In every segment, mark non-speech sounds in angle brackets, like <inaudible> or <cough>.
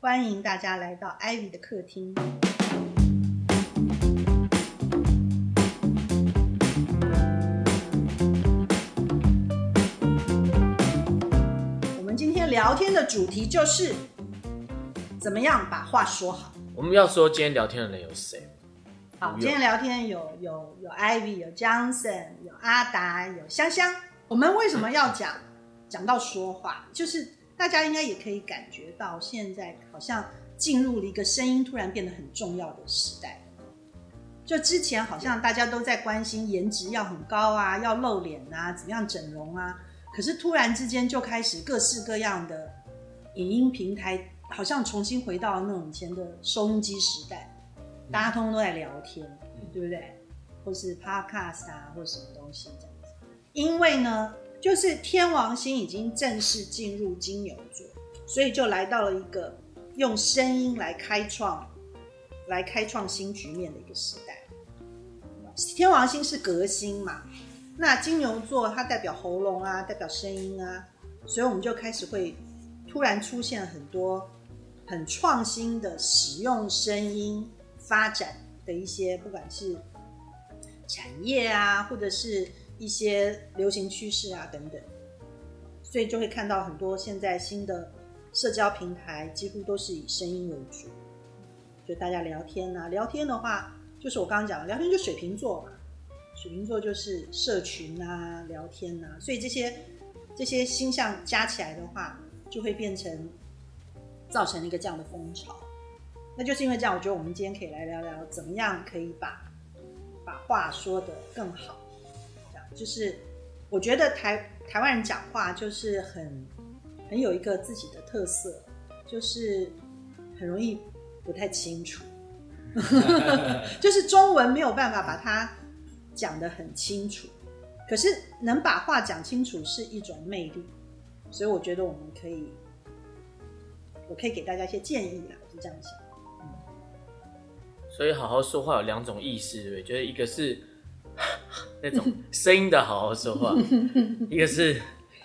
欢迎大家来到 Ivy 的客厅。我们今天聊天的主题就是怎么样把话说好。我们要说今天聊天的人有谁？好，今天聊天有有有 Ivy，有 Johnson，有阿达，有香香。我们为什么要讲讲到说话？就是大家应该也可以感觉到，现在好像进入了一个声音突然变得很重要的时代。就之前好像大家都在关心颜值要很高啊，要露脸啊，怎么样整容啊，可是突然之间就开始各式各样的影音平台，好像重新回到那种以前的收音机时代。大家通通都在聊天，对不对？或是 podcast 啊，或者什么东西这样子。因为呢，就是天王星已经正式进入金牛座，所以就来到了一个用声音来开创、来开创新局面的一个时代。天王星是革新嘛，那金牛座它代表喉咙啊，代表声音啊，所以我们就开始会突然出现很多很创新的使用声音发展的一些，不管是产业啊，或者是一些流行趋势啊等等，所以就会看到很多现在新的社交平台几乎都是以声音为主，就大家聊天啊，聊天的话就是我刚刚讲的，聊天就水瓶座嘛，水瓶座就是社群啊、聊天啊，所以这些这些星象加起来的话，就会变成造成一个这样的风潮。那就是因为这样，我觉得我们今天可以来聊聊怎么样可以把把话说得更好。就是我觉得台台湾人讲话就是很很有一个自己的特色，就是很容易不太清楚，<laughs> 就是中文没有办法把它讲得很清楚，可是能把话讲清楚是一种魅力，所以我觉得我们可以，我可以给大家一些建议啦，我是这样想。所以好好说话有两种意思，对不对？就是一个是 <laughs> 那种声音的好好说话，<laughs> 一个是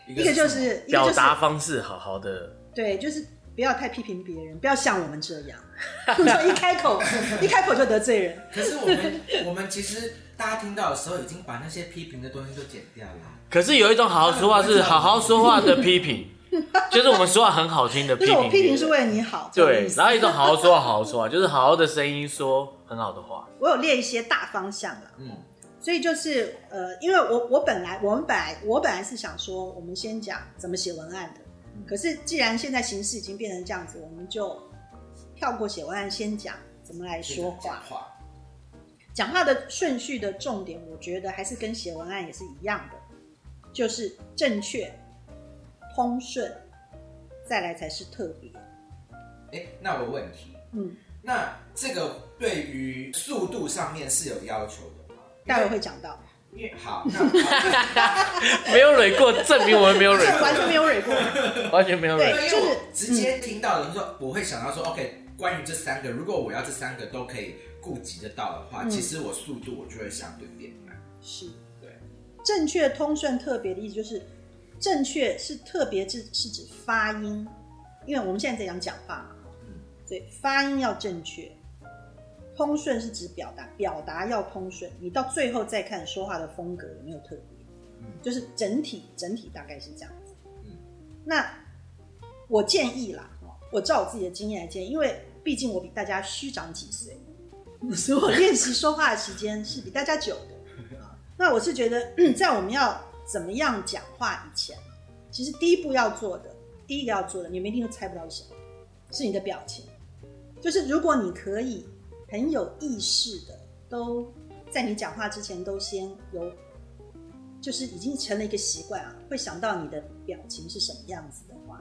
一个就是表达方式好好的。对，就是不要太批评别人，不要像我们这样，<laughs> 说一开口一开口就得罪人。可是我们我们其实大家听到的时候，已经把那些批评的东西都剪掉了。可是有一种好好说话是好好说话的批评，就是我们说话很好听的批评。就是我批评是为了你好，对然后一种好好说话，好好说话，就是好好的声音说很好的话。我有列一些大方向了，嗯，所以就是呃，因为我我本来我们本来我本来是想说，我们先讲怎么写文案的，可是既然现在形势已经变成这样子，我们就跳过写文案，先讲怎么来说话。讲话，的顺序的重点，我觉得还是跟写文案也是一样的，就是正确、通顺，再来才是特别。哎，那我有问题，嗯，那这个对于速度上面是有要求？待会会讲到，因为好，<laughs> 没有蕊过，证明我们没有蕊过，完全没有蕊过。完全没有对蕊。就是直接听到的时候，我会想到说，OK，关于这三个，如果我要这三个都可以顾及得到的话，嗯其实我速度我就会相对变慢。是对，正确、通顺、特别的意思就是，正确是特别是是指发音，因为我们现在在讲讲话嘛，嗯所以发音要正确。通顺是指表达，表达要通顺。你到最后再看说话的风格有没有特别，嗯就是整体整体大概是这样子。嗯那我建议啦，哦我照我自己的经验来建议，因为毕竟我比大家虚长几岁，<laughs> 所以我练习说话的时间是比大家久的。<laughs> 啊那我是觉得，<clears throat> 在我们要怎么样讲话以前，其实第一步要做的，第一个要做的，你们一定都猜不到是什么，是你的表情。就是如果你可以很有意识的，都在你讲话之前都先有，就是已经成了一个习惯啊，会想到你的表情是什么样子的话，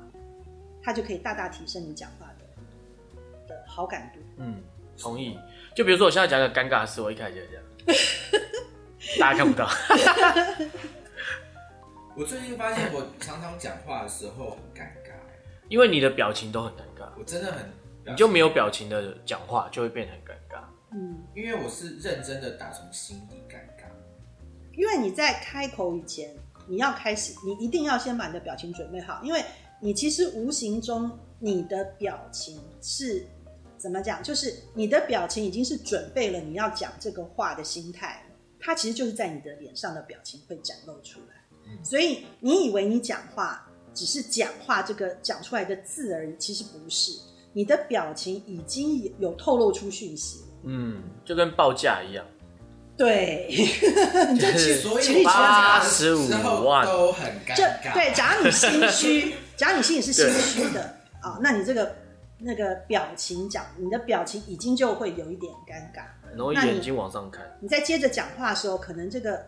它就可以大大提升你讲话的的好感度。嗯，同意。就比如说我现在讲个尴尬的事，我一开始就这样，<laughs> 大家看不到。<laughs> 我最近发现，我常常讲话的时候很尴尬，因为你的表情都很尴尬，我真的很，你就没有表情的讲话就会变得很尴尬。嗯，因为我是认真的打从心底尴尬。因为你在开口以前，你要开始，你一定要先把你的表情准备好，因为你其实无形中你的表情是怎么讲？就是你的表情已经是准备了你要讲这个话的心态了，它其实就是在你的脸上的表情会展露出来。所以你以为你讲话只是讲话这个讲出来的字而已，其实不是，你的表情已经有透露出讯息了。嗯，就跟报价一样，对，你 <laughs> 就就是所以八十五万都很尴就尬。对，假如你心虚，假如你心里是心虚的啊、那你这个那个表情讲，你的表情已经就会有一点尴尬。然后那你眼睛往上看，你在接着讲话的时候，可能这个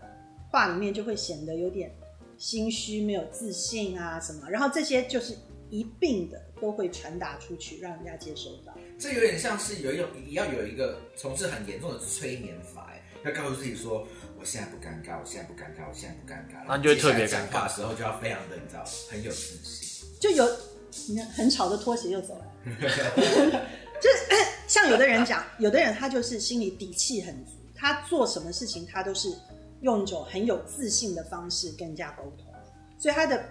话里面就会显得有点心虚、没有自信啊什么，然后这些就是一并的都会传达出去，让人家接收到。这有点像是有一种要有一个从事很严重的催眠法，哎，要告诉自己说，我现在不尴尬，我现在不尴尬，我现在不尴尬，然后就会特别尴尬讲话的时候就要非常的，你知道，很有自信。就有你看很吵的拖鞋又走了，<laughs> 就是 <clears throat> 像有的人讲，有的人他就是心里底气很足，他做什么事情他都是用一种很有自信的方式跟人家沟通，所以他的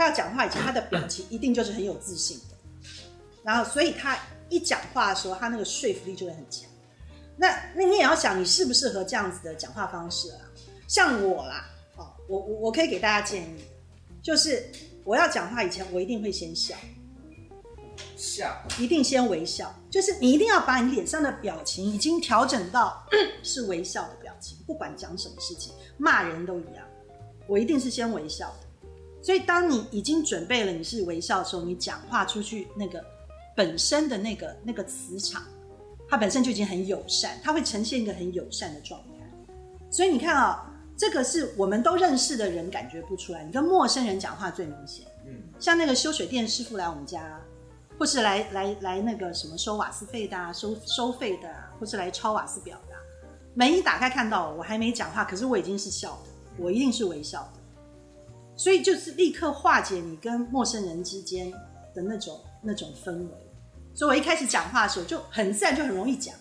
他要讲话以前，他的表情一定就是很有自信的，然后所以他一讲话的时候，他那个说服力就会很强。那那你也要想，你适不适合这样子的讲话方式啊？像我啦，哦，我我我可以给大家建议，就是我要讲话以前，我一定会先笑，笑，一定先微笑，就是你一定要把你脸上的表情已经调整到 <clears throat> 是微笑的表情，不管讲什么事情，骂人都一样，我一定是先微笑的。所以当你已经准备了你是微笑的时候，你讲话出去那个本身的那个那个磁场，它本身就已经很友善，它会呈现一个很友善的状态。所以你看啊、这个是我们都认识的人感觉不出来，你跟陌生人讲话最明显。嗯，像那个修水电师傅来我们家，或是来来来那个什么收瓦斯费的啊，收收费的啊，或是来抄瓦斯表的、啊，门一打开看到我，我还没讲话，可是我已经是笑的，我一定是微笑的，所以就是立刻化解你跟陌生人之间的那种那种氛围。所以我一开始讲话的时候就很自然，就很容易讲，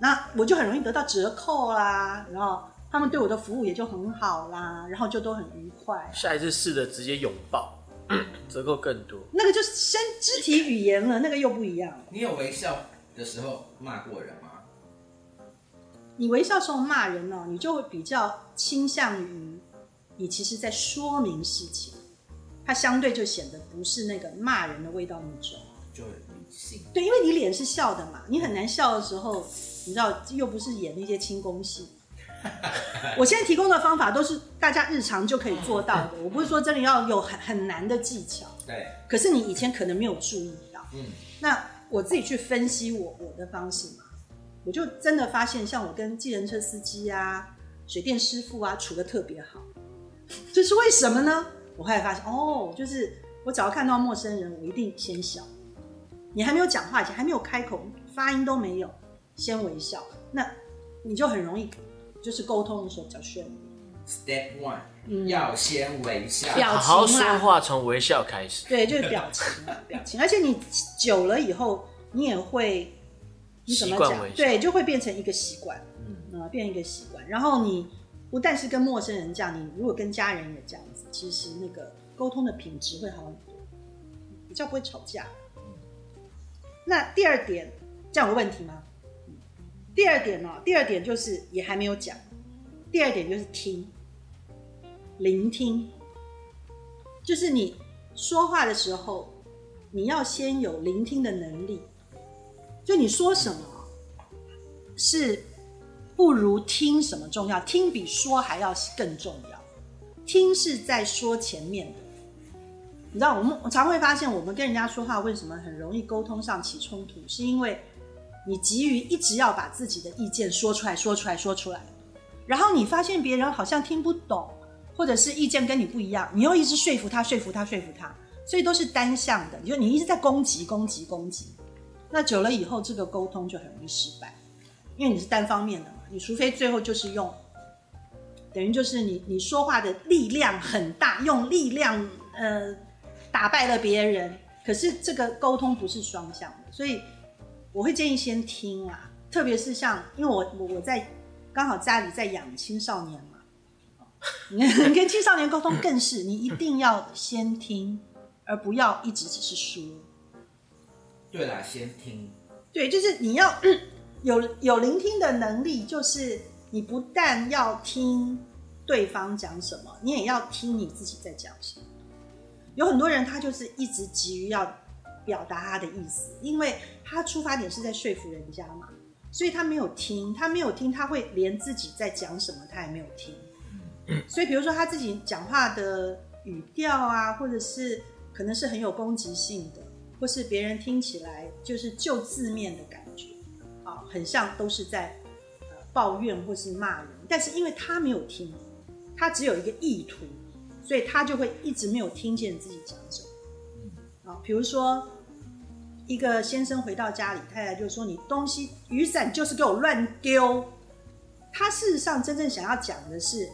那我就很容易得到折扣啦，然后他们对我的服务也就很好啦，然后就都很愉快。下一次试着直接拥抱，折扣更多。那个就是身肢体语言了，那个又不一样。你有微笑的时候骂过人吗？你微笑时候骂人呢、你就会比较倾向于你其实在说明事情，它相对就显得不是那个骂人的味道那么重。就很理性。对，因为你脸是笑的嘛，你很难笑的时候，你知道又不是演那些轻功戏。<laughs> 我现在提供的方法都是大家日常就可以做到的，我不是说真的要有很很难的技巧，对，可是你以前可能没有注意到。嗯，那我自己去分析我我的方式嘛，我就真的发现，像我跟计程车司机啊、水电师傅啊处的特别好，这是为什么呢？我后来发现，哦，就是我只要看到陌生人，我一定先笑。你还没有讲话以前，还没有开口，发音都没有，先微笑，那你就很容易，就是沟通的时候比较顺利。Step one，、嗯要先微笑。表好好情啦说话，从微笑开始。对，就是表情啊，<laughs> 表情。而且你久了以后，你也会，你怎么讲习惯微？笑对，就会变成一个习惯，嗯，啊、变一个习惯。然后你不但是跟陌生人这样，你如果跟家人也这样子，其实那个沟通的品质会好很多，比较不会吵架。那第二点，这样有问题吗？第二点呢、第二点就是也还没有讲，第二点就是听，聆听，就是你说话的时候，你要先有聆听的能力。就你说什么是不如听什么重要，听比说还要更重要。听是在说前面的，你知道，我们常会发现，我们跟人家说话为什么很容易沟通上起冲突，是因为你急于一直要把自己的意见说出来，说出来，说出来，然后你发现别人好像听不懂，或者是意见跟你不一样，你又一直说服他，说服他，说服他，所以都是单向的，就你一直在攻击，攻击，攻击。那久了以后，这个沟通就很容易失败，因为你是单方面的嘛，你除非最后就是用，等于就是你你说话的力量很大，用力量呃打败了别人，可是这个沟通不是双向的，所以我会建议先听啊，特别是像因为我我我在刚好家里在养青少年嘛，<laughs> 你跟青少年沟通更是你一定要先听，而不要一直只是说。对啦，先听，对，就是你要有有聆听的能力，就是你不但要听对方讲什么，你也要听你自己在讲什么。有很多人他就是一直急于要表达他的意思，因为他出发点是在说服人家嘛，所以他没有听，他没有听，他会连自己在讲什么他也没有听。所以比如说他自己讲话的语调啊，或者是可能是很有攻击性的，或是别人听起来就是就字面的感觉，很像都是在呃抱怨或是骂人，但是因为他没有听，他只有一个意图，所以他就会一直没有听见自己讲什么。啊，比如说一个先生回到家里，太太就说：“你东西雨伞就是给我乱丢。”他事实上真正想要讲的是。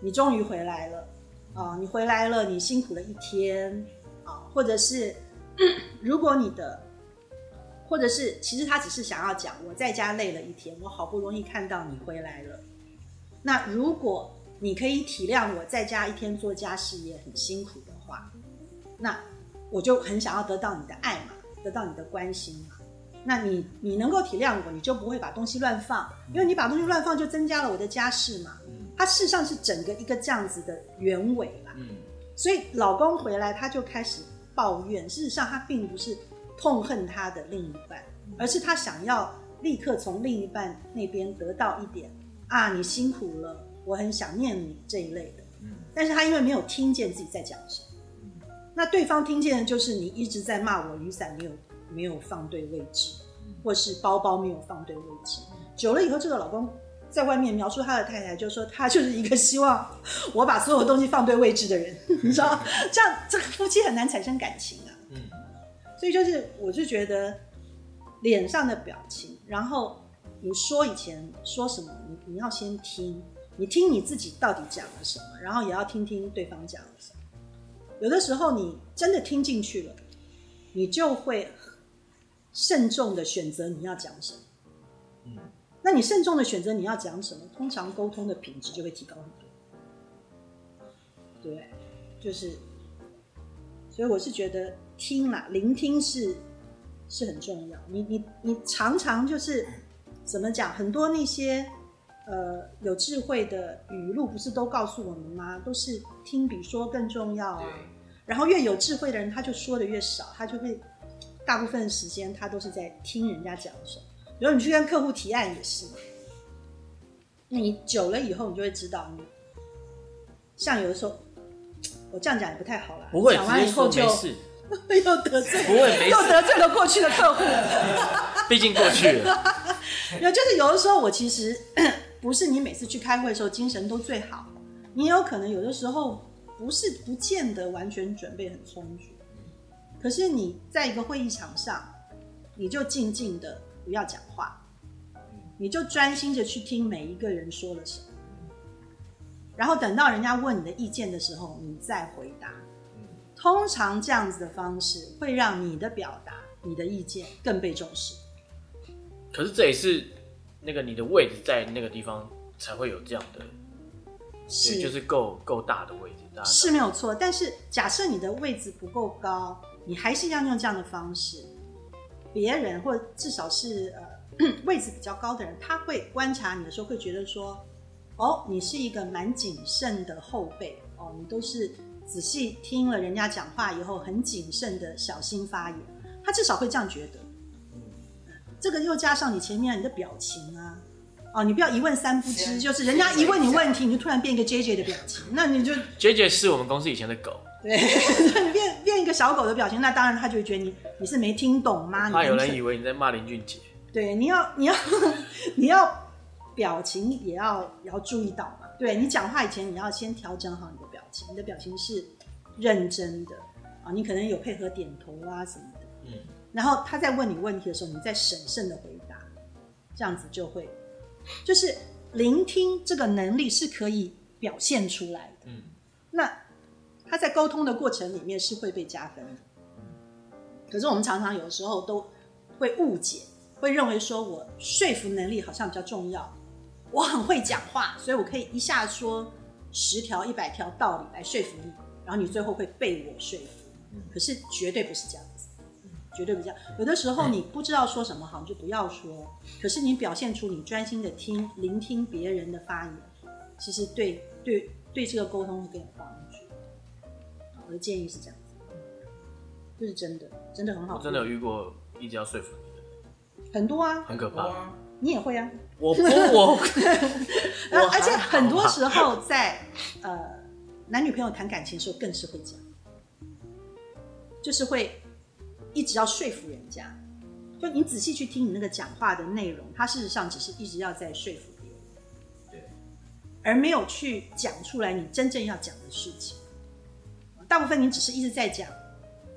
你终于回来了啊！你回来了，你辛苦了一天啊，或者是 <clears throat> 如果你的，或者是其实他只是想要讲我在家累了一天，我好不容易看到你回来了。那如果你可以体谅我在家一天做家事也很辛苦的话，那我就很想要得到你的爱嘛，得到你的关心嘛。那你你能够体谅我，你就不会把东西乱放，因为你把东西乱放就增加了我的家事嘛。它事实上是整个一个这样子的原委啦，嗯，所以老公回来他就开始抱怨，事实上他并不是痛恨他的另一半，而是他想要立刻从另一半那边得到一点啊，你辛苦了，我很想念你这一类的，嗯，但是他因为没有听见自己在讲什么，嗯，那对方听见的就是你一直在骂我雨伞没有没有放对位置，或是包包没有放对位置，久了以后这个老公。在外面描述他的太太，就说他就是一个希望我把所有东西放对位置的人，你知道，<laughs> 这样这个夫妻很难产生感情啊。嗯，所以就是我就觉得脸上的表情，然后你说以前说什么，你你要先听，你听你自己到底讲了什么，然后也要听听对方讲了什么。有的时候你真的听进去了，你就会慎重的选择你要讲什么。嗯。那你慎重的选择你要讲什么，通常沟通的品质就会提高很多。对，就是，所以我是觉得听啦，聆听是是很重要。你你你常常就是怎么讲，很多那些呃有智慧的语录不是都告诉我们吗？都是听比说更重要啊。然后越有智慧的人，他就说的越少，他就会大部分时间他都是在听人家讲什么。比如你去跟客户提案也是，那你久了以后，你就会知道，你像有的时候，我这样讲也不太好了。不会，讲完以后就 <laughs> 又得罪，不会，又得罪了过去的客户。<laughs> 毕竟过去了。<laughs> 有就是有的时候，我其实 <coughs> 不是你每次去开会的时候精神都最好，你有可能有的时候不是不见得完全准备很充足，可是你在一个会议场上，你就静静的。不要讲话，你就专心的去听每一个人说了什么，然后等到人家问你的意见的时候，你再回答。通常这样子的方式会让你的表达、你的意见更被重视。可是这也是那个你的位置在那个地方才会有这样的，是就是够够大的位置，是没有错。但是假设你的位置不够高，你还是要用这样的方式。别人或至少是呃 <clears throat> 位置比较高的人，他会观察你的时候，会觉得说，哦，你是一个蛮谨慎的后辈哦，你都是仔细听了人家讲话以后，很谨慎的小心发言。他至少会这样觉得。这个又加上你前面你的表情啊，哦，你不要一问三不知，就是人家一问你问题，你就突然变一个 J J 的表情，那你就 J J 是我们公司以前的狗。对，<laughs> 你变变一个小狗的表情，那当然他就会觉得你你是没听懂吗？怕有人以为你在骂林俊杰。对，你要 <laughs> 你要你要表情也要也要注意到嘛。对你讲话以前，你要先调整好你的表情，你的表情是认真的啊，你可能有配合点头啊什么的。嗯。然后他在问你问题的时候，你再审慎的回答，这样子就会，就是聆听这个能力是可以表现出来的。嗯。那。他在沟通的过程里面是会被加分的，可是我们常常有时候都会误解，会认为说我说服能力好像比较重要，我很会讲话，所以我可以一下说十条、一百条道理来说服你，然后你最后会被我说服。可是绝对不是这样子，绝对不这样。有的时候你不知道说什么好，你就不要说。可是你表现出你专心的听、聆听别人的发言，其实对对对这个沟通是更有帮助。我的建议是这样子，这是真的，真的很好。我真的有遇过一直要说服你的，很多啊，很可怕。你也会啊。我不我 <laughs> 然后而且很多时候在呃男女朋友谈感情的时候更是会这样，就是会一直要说服人家。就你仔细去听你那个讲话的内容，他事实上只是一直要在说服别人，对，而没有去讲出来你真正要讲的事情。大部分你只是一直在讲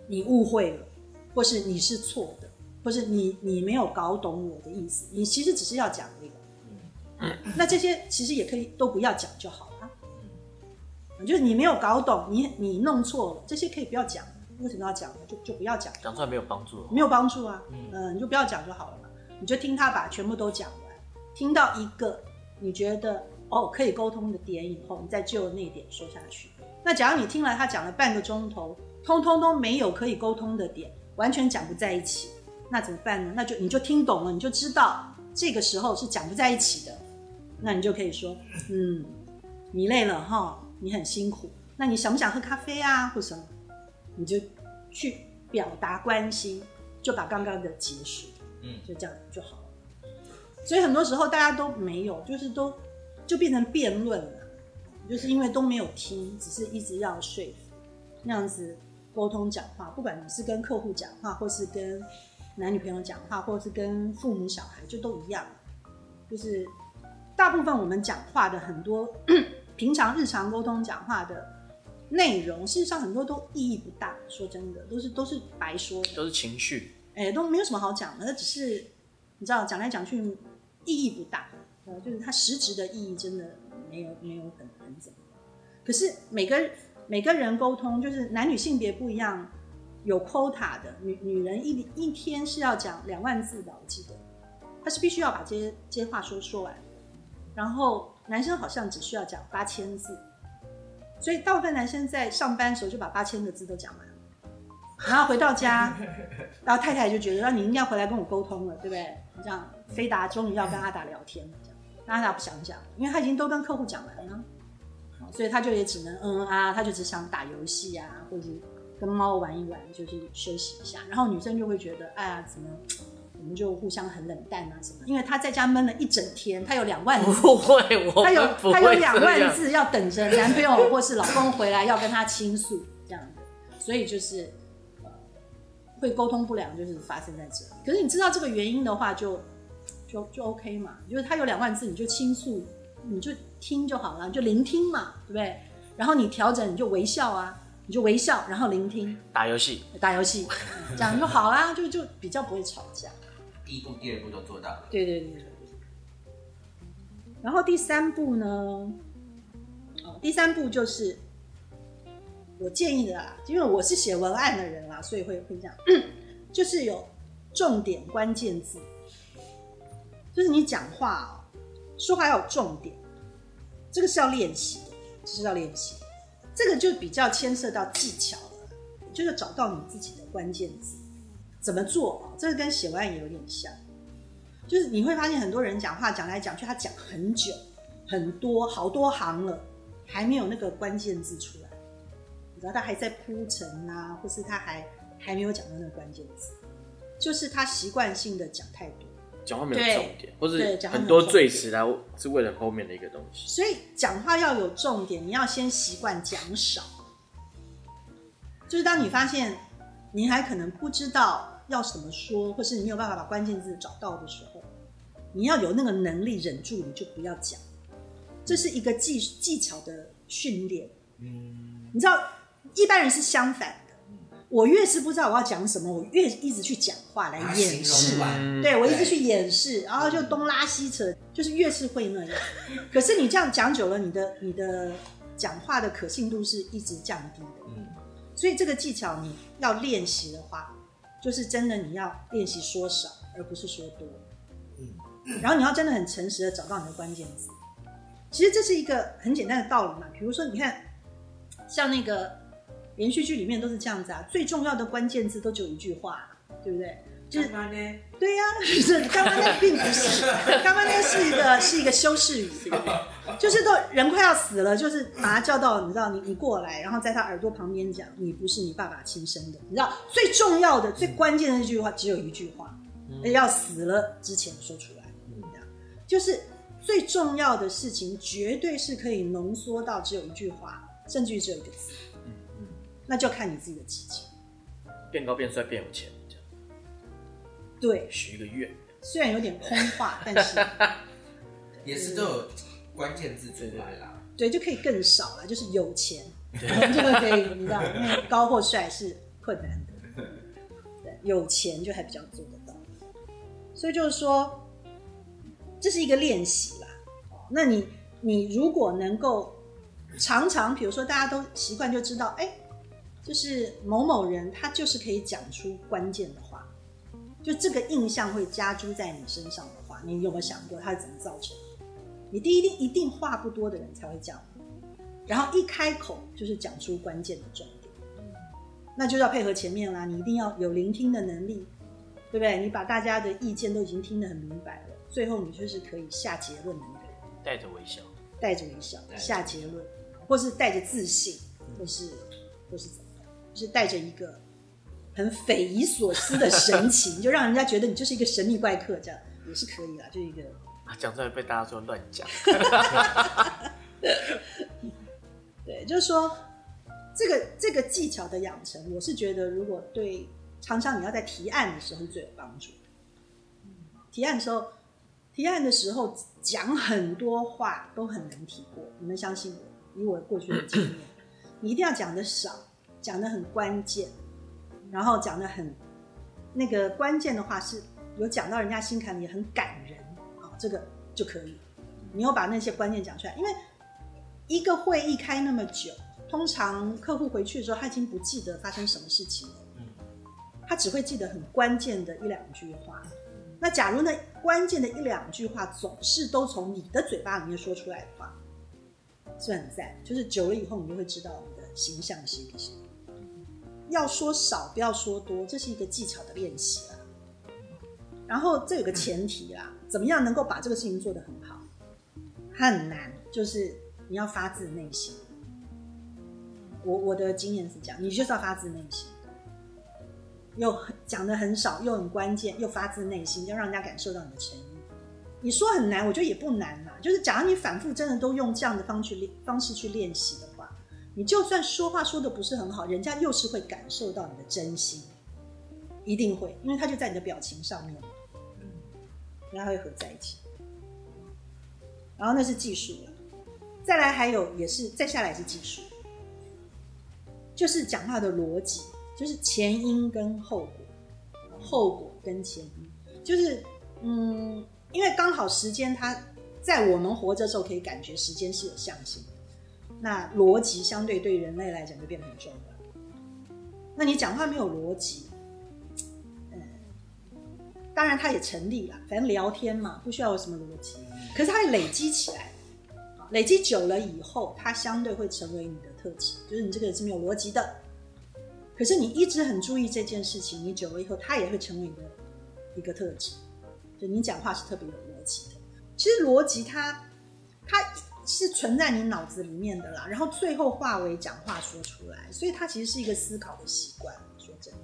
你误会了，或是你是错的，或是你你没有搞懂我的意思。你其实只是要讲那个。那这些其实也可以都不要讲就好了。就是你没有搞懂，你你弄错了，这些可以不要讲。为什么要讲呢？就就不要讲，讲出来没有帮助。没有帮助啊。嗯、你就不要讲就好了嘛。你就听他把全部都讲完，听到一个你觉得哦可以沟通的点以后，你再就那一点说下去。那假如你听了他讲了半个钟头，通通都没有可以沟通的点，完全讲不在一起，那怎么办呢？那就你就听懂了，你就知道这个时候是讲不在一起的，那你就可以说，嗯，你累了哈，你很辛苦，那你想不想喝咖啡啊，或什么？你就去表达关心，就把刚刚的结束，嗯就这样就好了。所以很多时候大家都没有，就是都就变成辩论了，就是因为都没有听，只是一直要说服，那样子沟通讲话，不管你是跟客户讲话，或是跟男女朋友讲话，或者是跟父母小孩，就都一样，就是大部分我们讲话的很多 <clears throat> 平常日常沟通讲话的内容，事实上很多都意义不大。说真的，都是都是白说的，都是情绪，哎，都没有什么好讲的。那只是你知道，讲来讲去意义不大，呃，就是它实质的意义真的没有没有很很怎么样。可是每个每个人沟通，就是男女性别不一样，有 quota 的，女女人一一天是要讲两万字的，我记得，她是必须要把这些这些话说说完。然后男生好像只需要讲八千字，所以大部分男生在上班的时候就把八千个字都讲完了，然后回到家，<laughs> 然后太太就觉得，那你应该回来跟我沟通了，对不对？这样，飞达终于要跟阿达聊天了，这样，那阿达不想讲，因为他已经都跟客户讲完了，所以他就也只能嗯嗯啊，他就只想打游戏啊，或者是跟猫玩一玩，就是休息一下。然后女生就会觉得，哎呀，怎么我们就互相很冷淡啊什么？因为他在家闷了一整天，他有两万字，不会，我他有们不会他有两万字要等着男朋友或是老公回来要跟他倾诉这样的，所以就是呃会沟通不良，就是发生在这里。可是你知道这个原因的话就，就就 OK 嘛，就是他有两万字，你就倾诉，你就听就好了，你就聆听嘛，对不对？然后你调整，你就微笑啊，你就微笑，然后聆听，打游戏，打游戏，这样就好啦，就就比较不会吵架。第一步、第二步都做到了。对对对对。然后第三步呢？哦，第三步就是我建议的啦，因为我是写文案的人啦，所以会会这样，<clears throat> 就是有重点关键字，就是你讲话哦，说话要有重点，这个是要练习的，这是要练习的，这个就比较牵涉到技巧了，就是找到你自己的关键字。怎么做？这个跟写文案也有点像，就是你会发现很多人讲话讲来讲去，他讲很久、很多、好多行了，还没有那个关键字出来。你知道他还在铺陈啊，或是他还还没有讲到那个关键字，就是他习惯性的讲太多。讲话没有重点，或对是讲话没有很多重点赘词，然后是为了后面的一个东西。所以讲话要有重点，你要先习惯讲少。就是当你发现你还可能不知道要怎么说，或是你没有办法把关键字找到的时候，你要有那个能力忍住，你就不要讲。这是一个技技巧的训练。嗯，你知道，一般人是相反的。我越是不知道我要讲什么，我越一直去讲话来掩饰对我一直去掩饰，然后就东拉西扯，就是越是会那样。可是你这样讲久了，你的你的讲话的可信度是一直降低的。嗯，所以这个技巧你要练习的话，就是真的你要练习说少，而不是说多。嗯，然后你要真的很诚实的找到你的关键字。其实这是一个很简单的道理嘛，比如说你看，像那个连续剧里面都是这样子啊，最重要的关键字都只有一句话，对不对？就是？对呀、是刚刚那并不是，刚刚那是一个是一个修饰语，就是都人快要死了，就是把他叫到，你知道，你你过来，然后在他耳朵旁边讲，你不是你爸爸亲生的，你知道？最重要的、最关键的那句话只有一句话，要死了之前说出来，这样。就是最重要的事情，绝对是可以浓缩到只有一句话，甚至于只有一个字，那就看你自己的激情。变高变帅变有钱，这样对，许一个愿。虽然有点空话，但是。<laughs> 也是都有关键字出来啦。对，就可以更少了，就是有钱，<laughs> 这个可以，你知道，因为高或帅是困难的，<laughs> 对，有钱就还比较做得到，所以就是说，这是一个练习啦。哦那你你如果能够常常，比如说大家都习惯就知道，哎，就是某某人他就是可以讲出关键的话，就这个印象会加诸在你身上的话，你有没有想过他是怎么造成的？你第一定一定话不多的人才会讲，然后一开口就是讲出关键的重点，那就要配合前面啦，你一定要有聆听的能力，对不对？你把大家的意见都已经听得很明白了，最后你就是可以下结论的那个人，带着微笑，带着微笑。下结论，或是带着自信，或是或是怎么样，就是带着一个很匪夷所思的神情，<laughs> 就让人家觉得你就是一个神秘怪客，这样也是可以啦，就一个。啊讲出来被大家说乱讲。对，就是说这个这个技巧的养成，我是觉得如果对常常你要在提案的时候是最有帮助。提案的时候，提案的时候讲很多话都很难提过，你们相信我，以我过去的经验，你一定要讲的少，讲的很关键，然后讲的很那个关键的话是有讲到人家心坎里，很感人啊，这个就可以。你有把那些关键讲出来，因为一个会议开那么久，通常客户回去的时候，他已经不记得发生什么事情了，他只会记得很关键的一两句话。那假如那关键的一两句话总是都从你的嘴巴里面说出来的话，是很赞。就是久了以后，你就会知道你的形象是一个什么。要说少，不要说多，这是一个技巧的练习啊。然后这有个前提啦，怎么样能够把这个事情做得很好？很难，就是你要发自内心。我我的经验是这样，你就是要发自内心，又讲的很少，又很关键，又发自内心，要让人家感受到你的诚意。你说很难，我觉得也不难啦。就是假如你反复真的都用这样的方去练方式去练习，你就算说话说的不是很好，人家又是会感受到你的真心，一定会，因为他就在你的表情上面，然后会合在一起。然后那是技术了，再来还有也是再下来是技术，就是讲话的逻辑，就是前因跟后果，后果跟前因，就是嗯，因为刚好时间它在我们活着的时候可以感觉时间是有象性的，那逻辑相对对人类来讲就变得很重要。那你讲话没有逻辑，嗯，当然它也成立了，反正聊天嘛，不需要有什么逻辑。可是它累积起来，累积久了以后，它相对会成为你的特质，就是你这个人是没有逻辑的。可是你一直很注意这件事情，你久了以后，它也会成为你的一个特质，就你讲话是特别有逻辑的。其实逻辑它它是存在你脑子里面的啦，然后最后化为讲话说出来，所以它其实是一个思考的习惯。说真的，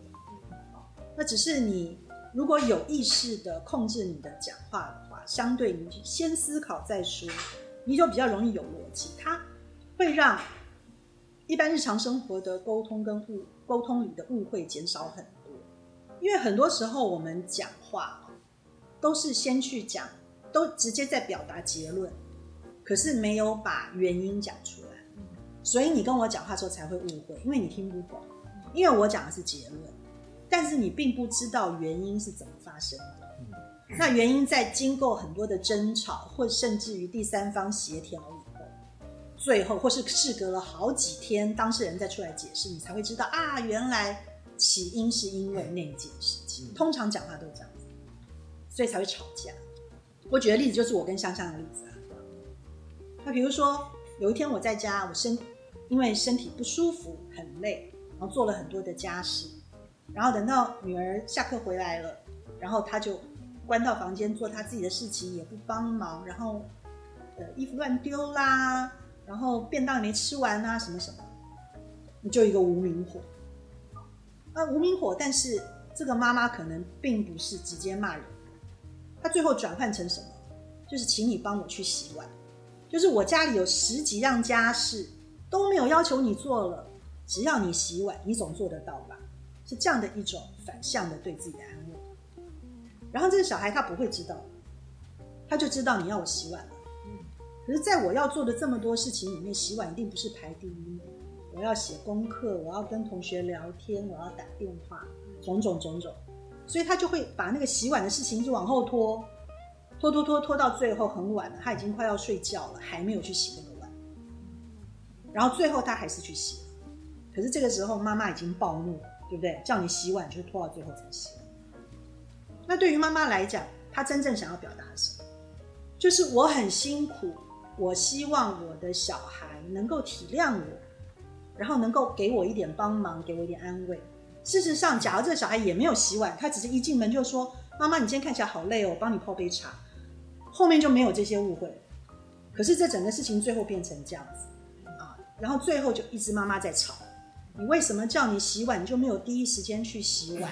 那只是你如果有意识的控制你的讲话的话，相对你先思考再说，你就比较容易有逻辑，它会让一般日常生活的沟通跟误沟通里的误会减少很多。因为很多时候我们讲话都是先去讲，都直接在表达结论，可是没有把原因讲出来，所以你跟我讲话的时候才会误会，因为你听不懂，因为我讲的是结论，但是你并不知道原因是怎么发生的。那原因在经过很多的争吵，或甚至于第三方协调以后，最后或是事隔了好几天，当事人再出来解释，你才会知道啊，原来起因是因为那件事情。通常讲话都是这样子，所以才会吵架。我举的例子就是我跟香香的例子啊。那比如说有一天我在家，我身因为身体不舒服，很累，然后做了很多的家事，然后等到女儿下课回来了，然后他就关到房间做他自己的事情，也不帮忙，然后呃衣服乱丢啦，然后便当也没吃完啊，什么什么，你就一个无名火。那，无名火，但是这个妈妈可能并不是直接骂人，她最后转换成什么？就是请你帮我去洗碗，就是我家里有十几样家事都没有要求你做了，只要你洗碗，你总做得到吧？是这样的一种反向的对自己的安慰。然后这个小孩他不会知道，他就知道你要我洗碗了。可是在我要做的这么多事情里面，洗碗一定不是排第一。我要写功课，我要跟同学聊天，我要打电话，种种种种，所以他就会把那个洗碗的事情就往后拖，拖拖拖拖到最后很晚了，他已经快要睡觉了，还没有去洗那个碗，然后最后他还是去洗，可是这个时候妈妈已经暴怒了，对不对？叫你洗碗就是拖到最后才洗。那对于妈妈来讲，她真正想要表达的什么？就是我很辛苦，我希望我的小孩能够体谅我。然后能够给我一点帮忙，给我一点安慰。事实上，假如这个小孩也没有洗碗，他只是一进门就说：“妈妈，你今天看起来好累哦，我帮你泡杯茶。”后面就没有这些误会。可是这整个事情最后变成这样子啊，然后最后就一直妈妈在吵：“你为什么叫你洗碗，你就没有第一时间去洗碗？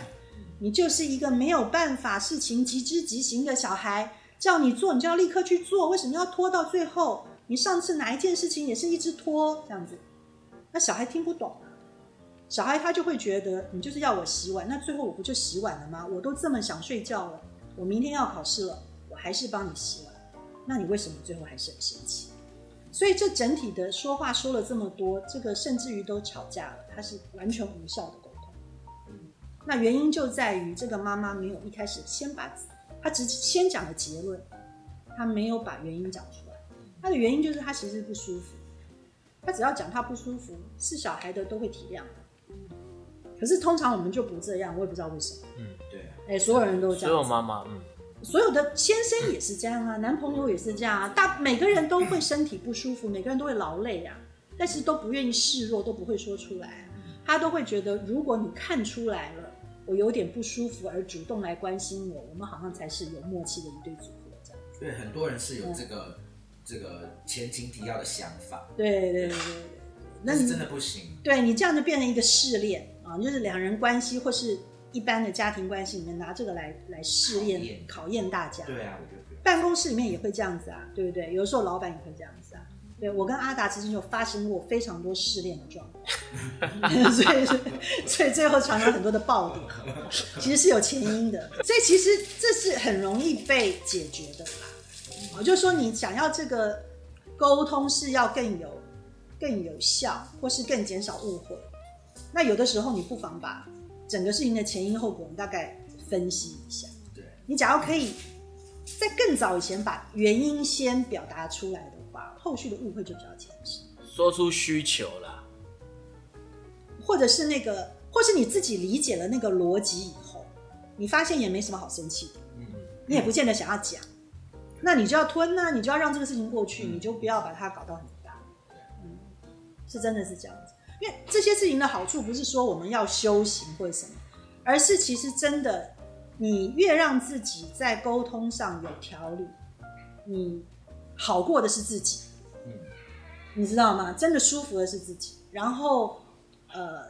你就是一个没有办法，事情急之急行的小孩，叫你做你就要立刻去做，为什么要拖到最后？你上次哪一件事情也是一直拖这样子？”那小孩听不懂，小孩他就会觉得你就是要我洗碗，那最后我不就洗碗了吗？我都这么想睡觉了，我明天要考试了，还是帮你洗碗，那你为什么最后还是很生气？所以这整体的说话说了这么多，这个甚至于都吵架了，他是完全无效的沟通。那原因就在于这个妈妈没有一开始先把，她只先讲了结论，她没有把原因讲出来。她的原因就是她其实不舒服。他只要讲他不舒服，是小孩的都会体谅可是通常我们就不这样，我也不知道为什么。嗯，对。哎，所有人都这样。所有妈妈，嗯，所有的先生也是这样啊，男朋友也是这样啊。大每个人都会身体不舒服，每个人都会劳累啊，但是都不愿意示弱，都不会说出来。他都会觉得，如果你看出来了，我有点不舒服，而主动来关心我，我们好像才是有默契的一对组合这样。对，很多人是有这个。这个前情提要的想法，对对对对，<laughs> 那是真的不行。对你这样就变成一个试炼啊，就是两人关系或是一般的家庭关系里面拿这个来来试验考验大家。对啊，我觉得办公室里面也会这样子啊，对不对？有的时候老板也会这样子啊。对我跟阿达之间就发生过非常多试炼的状况，<laughs> 所以所以最后常常很多的爆点，其实是有前因的，所以其实这是很容易被解决的啦。我就说，你想要这个沟通是要更有、更有效，或是更减少误会。那有的时候，你不妨把整个事情的前因后果，我们大概分析一下。对，你假如可以在更早以前把原因先表达出来的话，后续的误会就比较减少。说出需求了，或者是那个，或是你自己理解了那个逻辑以后，你发现也没什么好生气的。嗯，你也不见得想要讲。那你就要吞呐，你就要让这个事情过去，你就不要把它搞到很大。嗯，是真的是这样子，因为这些事情的好处不是说我们要修行或者什么，而是其实真的，你越让自己在沟通上有条理，你好过的是自己。嗯，你知道吗？真的舒服的是自己，然后呃，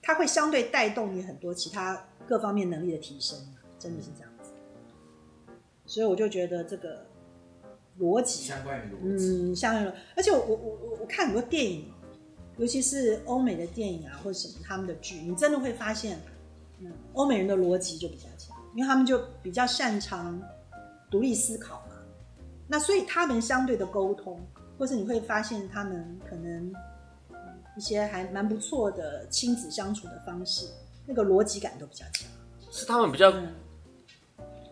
它会相对带动你很多其他各方面能力的提升，真的是这样子。所以我就觉得这个逻辑，相关于逻辑，嗯，相关于，而且我我我我看很多电影，尤其是欧美的电影啊，或者什么他们的剧，你真的会发现，嗯，欧美人的逻辑就比较强，因为他们就比较擅长独立思考嘛。那所以他们相对的沟通，或是你会发现他们可能一些还蛮不错的亲子相处的方式，那个逻辑感都比较强，是他们比较。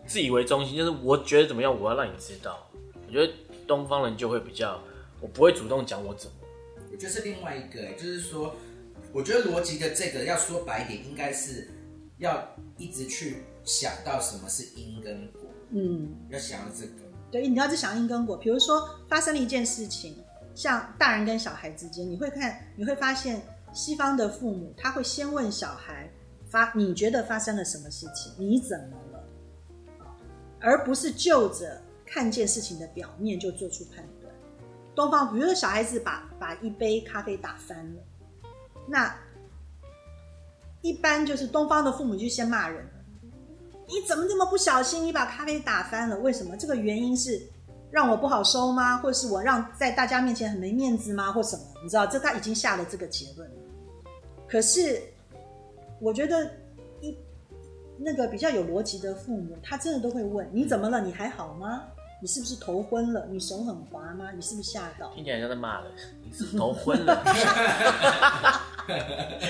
自以为中心，就是我觉得怎么样，我要让你知道。我觉得东方人就会比较，我不会主动讲我怎么。我觉得是另外一个，就是说，我觉得逻辑的这个要说白点，应该是要一直去想到什么是因跟果。嗯，要想到这个。对，你要去想因跟果。比如说发生了一件事情，像大人跟小孩之间，你会看，你会发现西方的父母他会先问小孩发你觉得发生了什么事情，你怎么了，而不是就着看见事情的表面就做出判断。东方，比如说小孩子把把一杯咖啡打翻了，那一般就是东方的父母就先骂人。你怎么这么不小心？你把咖啡打翻了，为什么？这个原因是让我不好收吗？或是我让在大家面前很没面子吗？或什么？你知道，这他已经下了这个结论。可是，我觉得一那个比较有逻辑的父母，他真的都会问：你怎么了？你还好吗？你是不是头昏了？你手很滑吗？你是不是吓到？听起来像在骂人。你是头昏了？<laughs>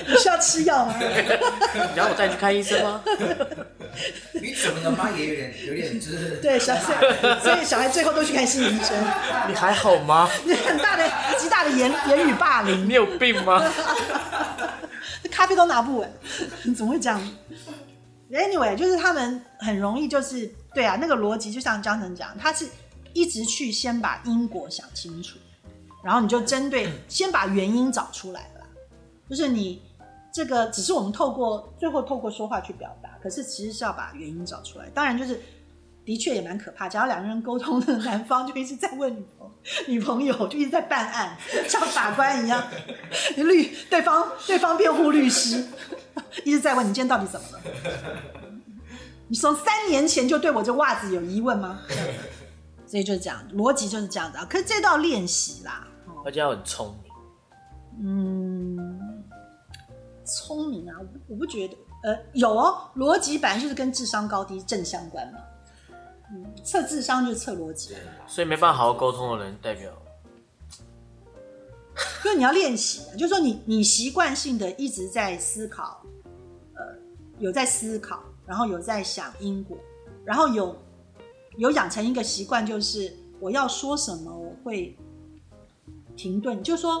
你需要吃药吗？<laughs> 你要我带你去看医生吗？<laughs> 你怎么了妈也有点有点就是对小孩，所以小孩最后都去看心理医生。你还好吗？你很大的极大的言言语霸凌。你有病吗？咖啡都拿不稳，你怎么会这样？Anyway，就是他们很容易就是对啊，那个逻辑就像张晨讲，他是一直去先把因果想清楚，然后你就针对先把原因找出来了，就是你。这个只是我们透过最后透过说话去表达，可是其实是要把原因找出来。当然，就是的确也蛮可怕。假如两个人沟通的男方就一直在问女朋女朋友，就一直在办案，像法官一样，<laughs> 律对方对方辩护律师 <laughs> 一直在问你今天到底怎么了？你从三年前就对我这袜子有疑问吗？<laughs> 所以就是这样，逻辑就是这样子啊。可是这道练习啦，而且要很聪明。嗯。聪明啊，我不觉得，呃，有哦，逻辑本来就是跟智商高低正相关嘛。嗯，测智商就是测逻辑，所以没办法好好沟通的人，代表，<laughs> 因为你要练习，就是说你你习惯性的一直在思考，呃，有在思考，然后有在想因果，然后有有养成一个习惯，就是我要说什么我会停顿，就是说。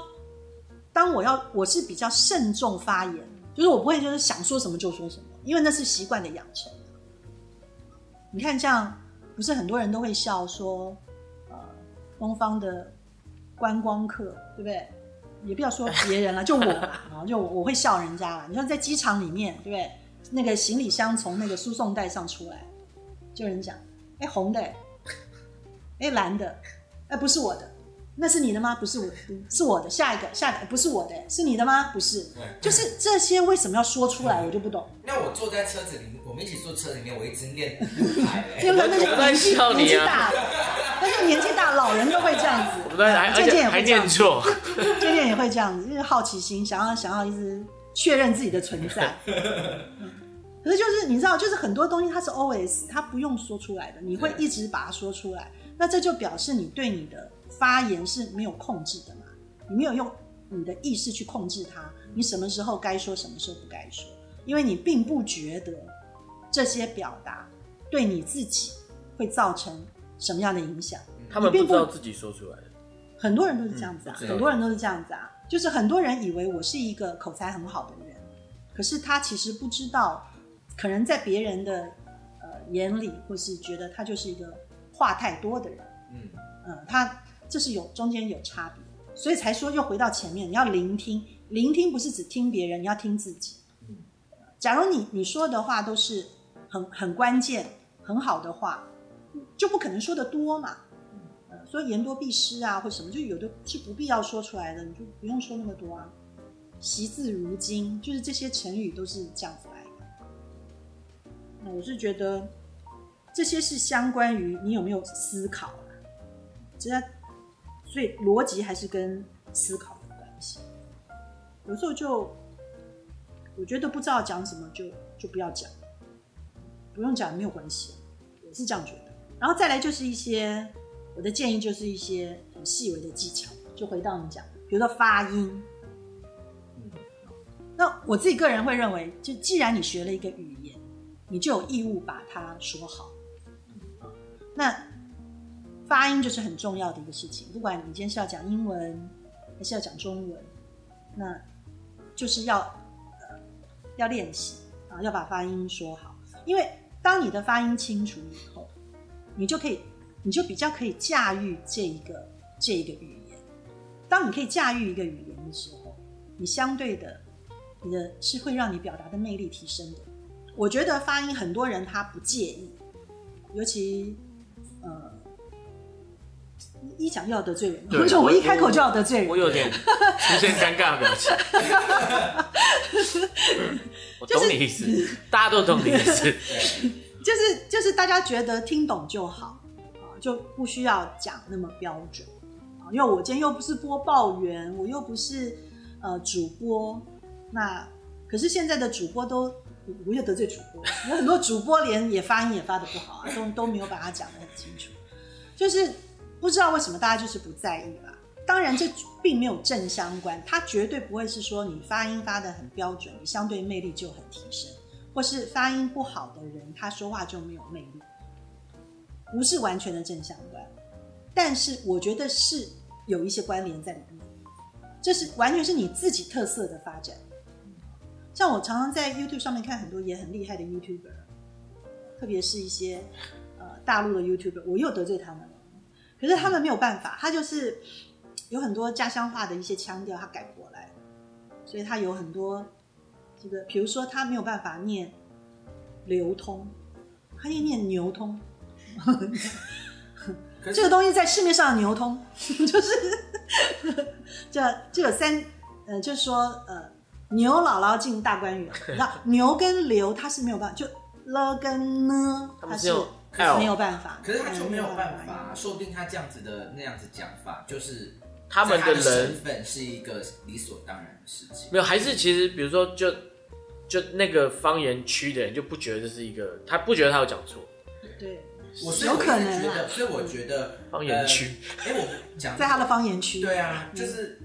当我要，我是比较慎重发言，就是我不会就是想说什么就说什么，因为那是习惯的养成。你看，像不是很多人都会笑说，呃，东方的观光客，对不对？也不要说别人了，就我 <laughs> 啊，就我会笑人家了。你说在机场里面，对不对？那个行李箱从那个输送带上出来，就有人讲，哎，红的，哎，蓝的，哎，不是我的。那是你的吗？不是我，是我的。下一个，下一个不是我的，是你的吗？不是，就是这些为什么要说出来？我就不懂。那我坐在车子里，我们一起坐车里面，我一直念 <laughs> 因为 <laughs> 那是年纪年纪大，那是年纪大，老人都会这样子。渐渐也会念错，渐渐也会这样子，因为好奇心，想要想要一直确认自己的存在。<laughs> 可是就是你知道，就是很多东西它是 OS，它不用说出来的，你会一直把它说出来，那这就表示你对你的。发言是没有控制的嘛？你没有用你的意识去控制它，你什么时候该说，什么时候不该说？因为你并不觉得这些表达对你自己会造成什么样的影响。他们不知道自己说出来的。很多人都是这样子啊，很多人都是这样子啊，就是很多人以为我是一个口才很好的人，可是他其实不知道，可能在别人的呃眼里，或是觉得他就是一个话太多的人。嗯嗯，他。这是有中间有差别，所以才说又回到前面，你要聆听，聆听不是只听别人，你要听自己。假如你你说的话都是很很关键、很好的话，就不可能说的多嘛。所以言多必失啊，或什么，就有的是不必要说出来的，你就不用说那么多啊。惜字如金，就是这些成语都是这样子来的。那我是觉得这些是相关于你有没有思考啊，其实。所以逻辑还是跟思考有关系。有时候就我觉得不知道讲什么，就就不要讲，不用讲没有关系，我是这样觉得。然后再来就是一些我的建议，就是一些很细微的技巧，就回到你讲，比如说发音。那我自己个人会认为，就既然你学了一个语言，你就有义务把它说好。那。发音就是很重要的一个事情，不管你今天是要讲英文还是要讲中文，那就是要呃要练习啊，要把发音说好。因为当你的发音清楚以后，你就可以，你就比较可以驾驭这一个这一个语言。当你可以驾驭一个语言的时候，你相对的你的是会让你表达的魅力提升的。我觉得发音很多人他不介意，尤其呃。一讲又要得罪人，我说我一开口就要得罪人，我有点出现尴尬的表情。<laughs> 我懂你意思，大家都懂你意思，<laughs> 就是就是大家觉得听懂就好啊，就不需要讲那么标准啊。因为我今天又不是播报员，我又不是呃主播，那可是现在的主播都我又得罪主播，有很多主播连也发音也发的不好啊，都都没有把它讲的很清楚，就是。不知道为什么大家就是不在意吧？当然，这并没有正相关，它绝对不会是说你发音发的很标准，你相对魅力就很提升，或是发音不好的人他说话就没有魅力，不是完全的正相关。但是我觉得是有一些关联在里面，这是完全是你自己特色的发展。像我常常在 YouTube 上面看很多也很厉害的 YouTuber，特别是一些呃大陆的 YouTuber，我又得罪他们了。可是他们没有办法，他就是有很多家乡话的一些腔调，他改不过来，所以他有很多这个，比如说他没有办法念流通，他要念牛通，这个东西在市面上流通 <laughs> 就是这这有三呃，就是说呃牛姥姥进大观园，<laughs> 那牛跟刘它是没有办法，就了跟呢，它是。没有办法，可是他就没有办法，说不定他这样子的那样子讲法，就是他们的身份是一个理所当然的事情。没有，还是其实比如说，就就那个方言区的人就不觉得这是一个，他不觉得他有讲错。对，我是有可能觉得，所以我觉得方言区，哎，我讲 <laughs> 在他的方言区，对啊，就是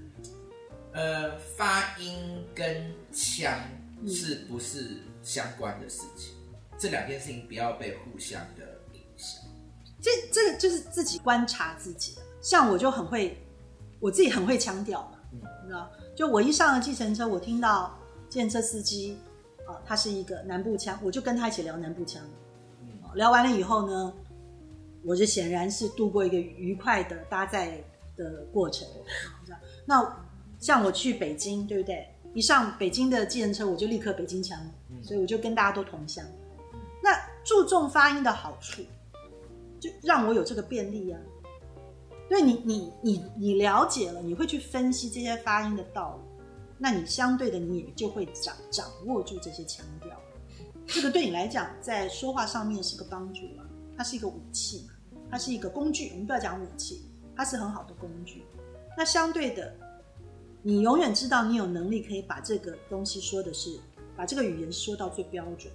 呃，发音跟腔是不是相关的事情？这两件事情不要被互相的影响。这这个就是自己观察自己的，像我就很会，我自己很会腔调嘛，你知道？就我一上了计程车，我听到计程车司机啊，他是一个南部腔，我就跟他一起聊南部腔。聊完了以后呢，我就显然是度过一个愉快的搭载的过程。那像我去北京，对不对？一上北京的计程车，我就立刻北京腔，所以我就跟大家都同乡。那注重发音的好处。就让我有这个便利啊！对你，你，你，你了解了，你会去分析这些发音的道理，那你相对的你也就会掌掌握住这些腔调。这个对你来讲，在说话上面是个帮助啊？它是一个武器嘛？它是一个工具。我们不要讲武器，它是很好的工具。那相对的，你永远知道你有能力可以把这个东西说的是，把这个语言说到最标准。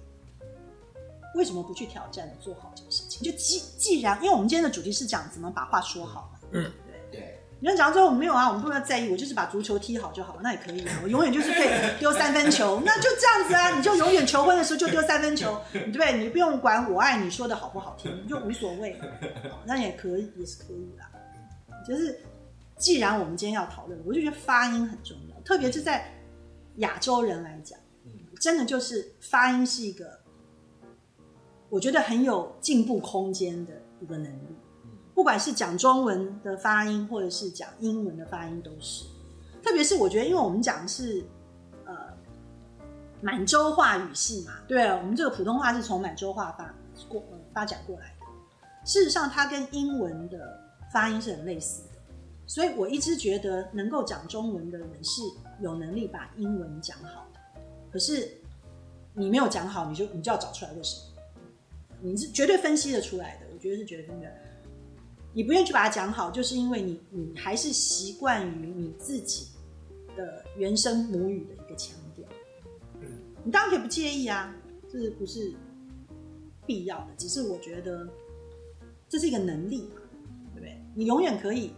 为什么不去挑战做好这个事情？就既既然，因为我们今天的主题是讲怎么把话说好嘛。嗯，你要讲到最后没有啊，我们不要在意，我就是把足球踢好就好了，那也可以啊。我永远就是可以丢三分球，那就这样子啊。你就永远求婚的时候就丢三分球，对不对？你不用管我爱你说的好不好听，就无所谓。那也可以，也是可以的。就是既然我们今天要讨论，我就觉得发音很重要，特别是在亚洲人来讲，真的就是发音是一个。我觉得很有进步空间的一个能力，不管是讲中文的发音，或者是讲英文的发音，都是。特别是我觉得，因为我们讲的是呃满洲话语系嘛，对，我们这个普通话是从满洲话发过发展过来的。事实上，它跟英文的发音是很类似的，所以我一直觉得能够讲中文的人是有能力把英文讲好的。可是你没有讲好，你就你就要找出来为什么。你是绝对分析的出来的，我觉得是绝对分析的。你不愿意去把它讲好，就是因为你你还是习惯于你自己的原生母语的一个腔调。你当然可以不介意啊，这不是必要的，只是我觉得这是一个能力嘛，对不对？你永远可以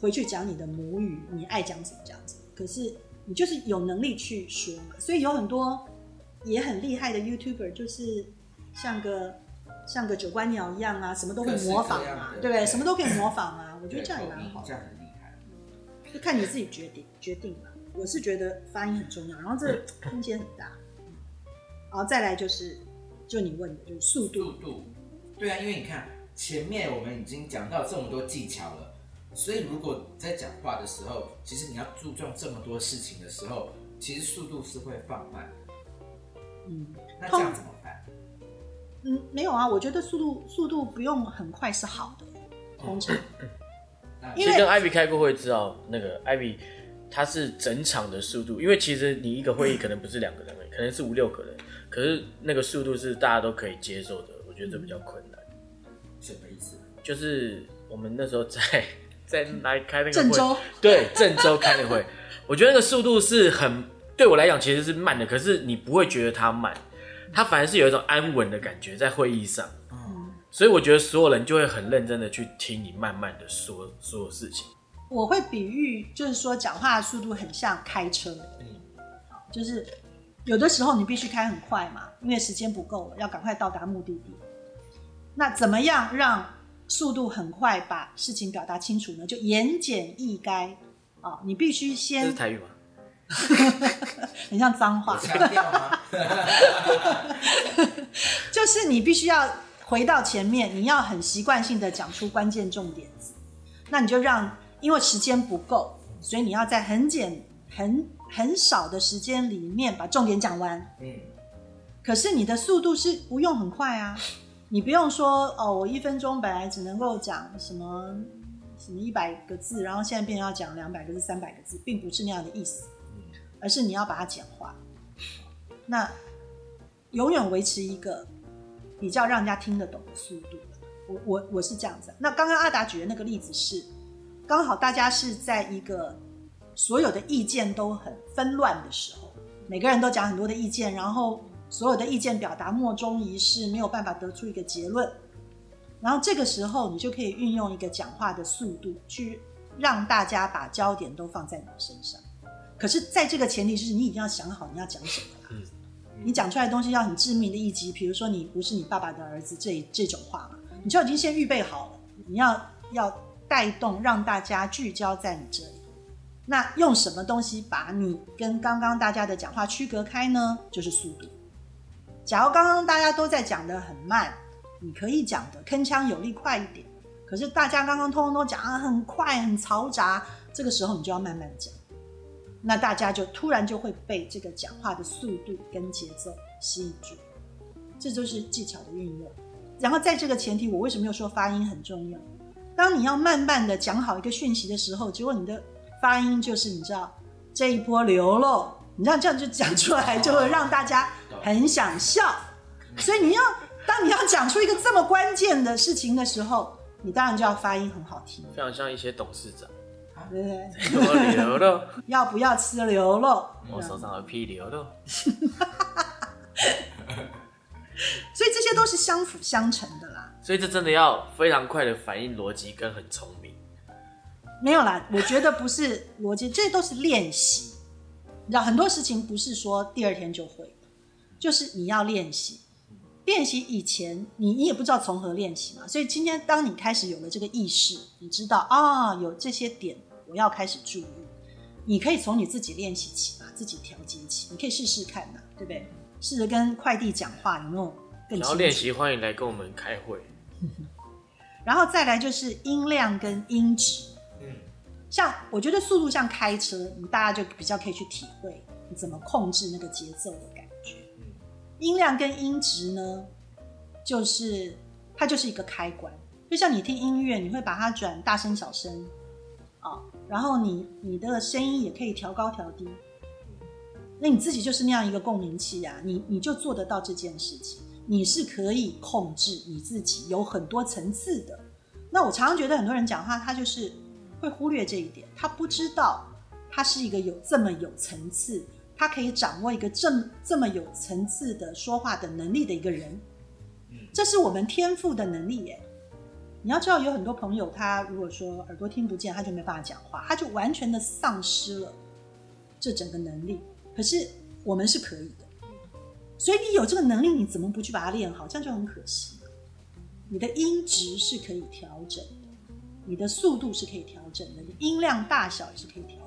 回去讲你的母语，你爱讲什么讲什么。可是你就是有能力去说嘛，所以有很多也很厉害的 YouTuber 就是。像个像个九官鸟一样啊，什么都会模仿嘛，对不对？什么都可以模仿啊，我觉得这样也蛮好，这样很厉害。就看你自己决定决定嘛。我是觉得发音很重要，然后这个空间很大。然后再来就是，就你问的，就是速度。速度，对啊，因为你看前面我们已经讲到这么多技巧了，所以如果在讲话的时候，其实你要注重这么多事情的时候。其实速度是会放慢。嗯，那这样怎么办？嗯，没有啊，我觉得速度速度不用很快是好的，通常。其实跟艾比开过会知道，那个艾比他是整场的速度，因为其实你一个会议可能不是两个人，可能是五六个人，可是那个速度是大家都可以接受的，我觉得这比较困难。什么意思？就是我们那时候在在来开那个郑州，对郑州开的会，我觉得那个速度是很对我来讲其实是慢的，可是你不会觉得它慢，它反而是有一种安稳的感觉在会议上。嗯所以我觉得所有人就会很认真的去听你慢慢的说所有事情。我会比喻，就是说讲话的速度很像开车，嗯，就是有的时候你必须开很快嘛，因为时间不够了，要赶快到达目的地。那怎么样让速度很快把事情表达清楚呢？就言简意赅啊，你必须先。这是台语吗？<laughs> 很像脏话。强调吗？<laughs> 就是你必须要。回到前面，你要很习惯性的讲出关键重点字，那你就让，因为时间不够，所以你要在很简、很很少的时间里面把重点讲完。嗯。可是你的速度是不用很快啊，你不用说哦，我一分钟本来只能够讲什么什么一百个字，然后现在变成要讲两百个字、三百个字，并不是那样的意思，而是你要把它简化。那永远维持一个。比较让人家听得懂的速度，我我我是这样子。那刚刚阿达举的那个例子是，刚好大家是在一个所有的意见都很纷乱的时候，每个人都讲很多的意见，然后所有的意见表达莫衷一是，没有办法得出一个结论。然后这个时候，你就可以运用一个讲话的速度，去让大家把焦点都放在你身上。可是，在这个前提是你已经要想好你要讲什么了。你讲出来的东西要很致命的一击，比如说你不是你爸爸的儿子这这种话嘛，你就已经先预备好了。你要要带动让大家聚焦在你这里，那用什么东西把你跟刚刚大家的讲话区隔开呢？就是速度。假如刚刚大家都在讲的很慢，你可以讲的铿锵有力快一点。可是大家刚刚通通都讲的很快很嘈杂，这个时候你就要慢慢讲。那大家就突然就会被这个讲话的速度跟节奏吸引住，这就是技巧的运用。然后在这个前提，我为什么又说发音很重要？当你要慢慢的讲好一个讯息的时候，结果你的发音就是你知道这一波流漏，你知道这样就讲出来就会让大家很想笑。所以你要当你要讲出一个这么关键的事情的时候，你当然就要发音很好听，非常像一些董事长。对不对？牛 <laughs> 肉要不要吃牛肉？<laughs> 我手上有批牛肉。<laughs> 所以这些都是相辅相成的啦。所以这真的要非常快的反应逻辑跟很聪明。没有啦，我觉得不是逻辑，这都是练习。你知道很多事情不是说第二天就会，就是你要练习。练习以前，你你也不知道从何练习嘛。所以今天当你开始有了这个意识，你知道啊，有这些点。我要开始注意，你可以从你自己练习起嘛，自己调节起，你可以试试看嘛，对不对？试着跟快递讲话有没有更？然后练习，欢迎来跟我们开会。<laughs> 然后再来就是音量跟音质，嗯，像我觉得速度像开车，你大家就比较可以去体会你怎么控制那个节奏的音量跟音质呢，就是它就是一个开关，就像你听音乐，你会把它转大声小声。啊，然后你你的声音也可以调高调低，那你自己就是那样一个共鸣器啊，你你就做得到这件事情，你是可以控制你自己，有很多层次的。那我常常觉得很多人讲话，他就是会忽略这一点，他不知道他是一个有这么有层次，他可以掌握一个这这么有层次的说话的能力的一个人，这是我们天赋的能力耶。你要知道，有很多朋友，他如果说耳朵听不见，他就没办法讲话，他就完全的丧失了这整个能力。可是我们是可以的，所以你有这个能力，你怎么不去把它练好？这样就很可惜。你的音质是可以调整的，你的速度是可以调整的，你音量大小也是可以调整。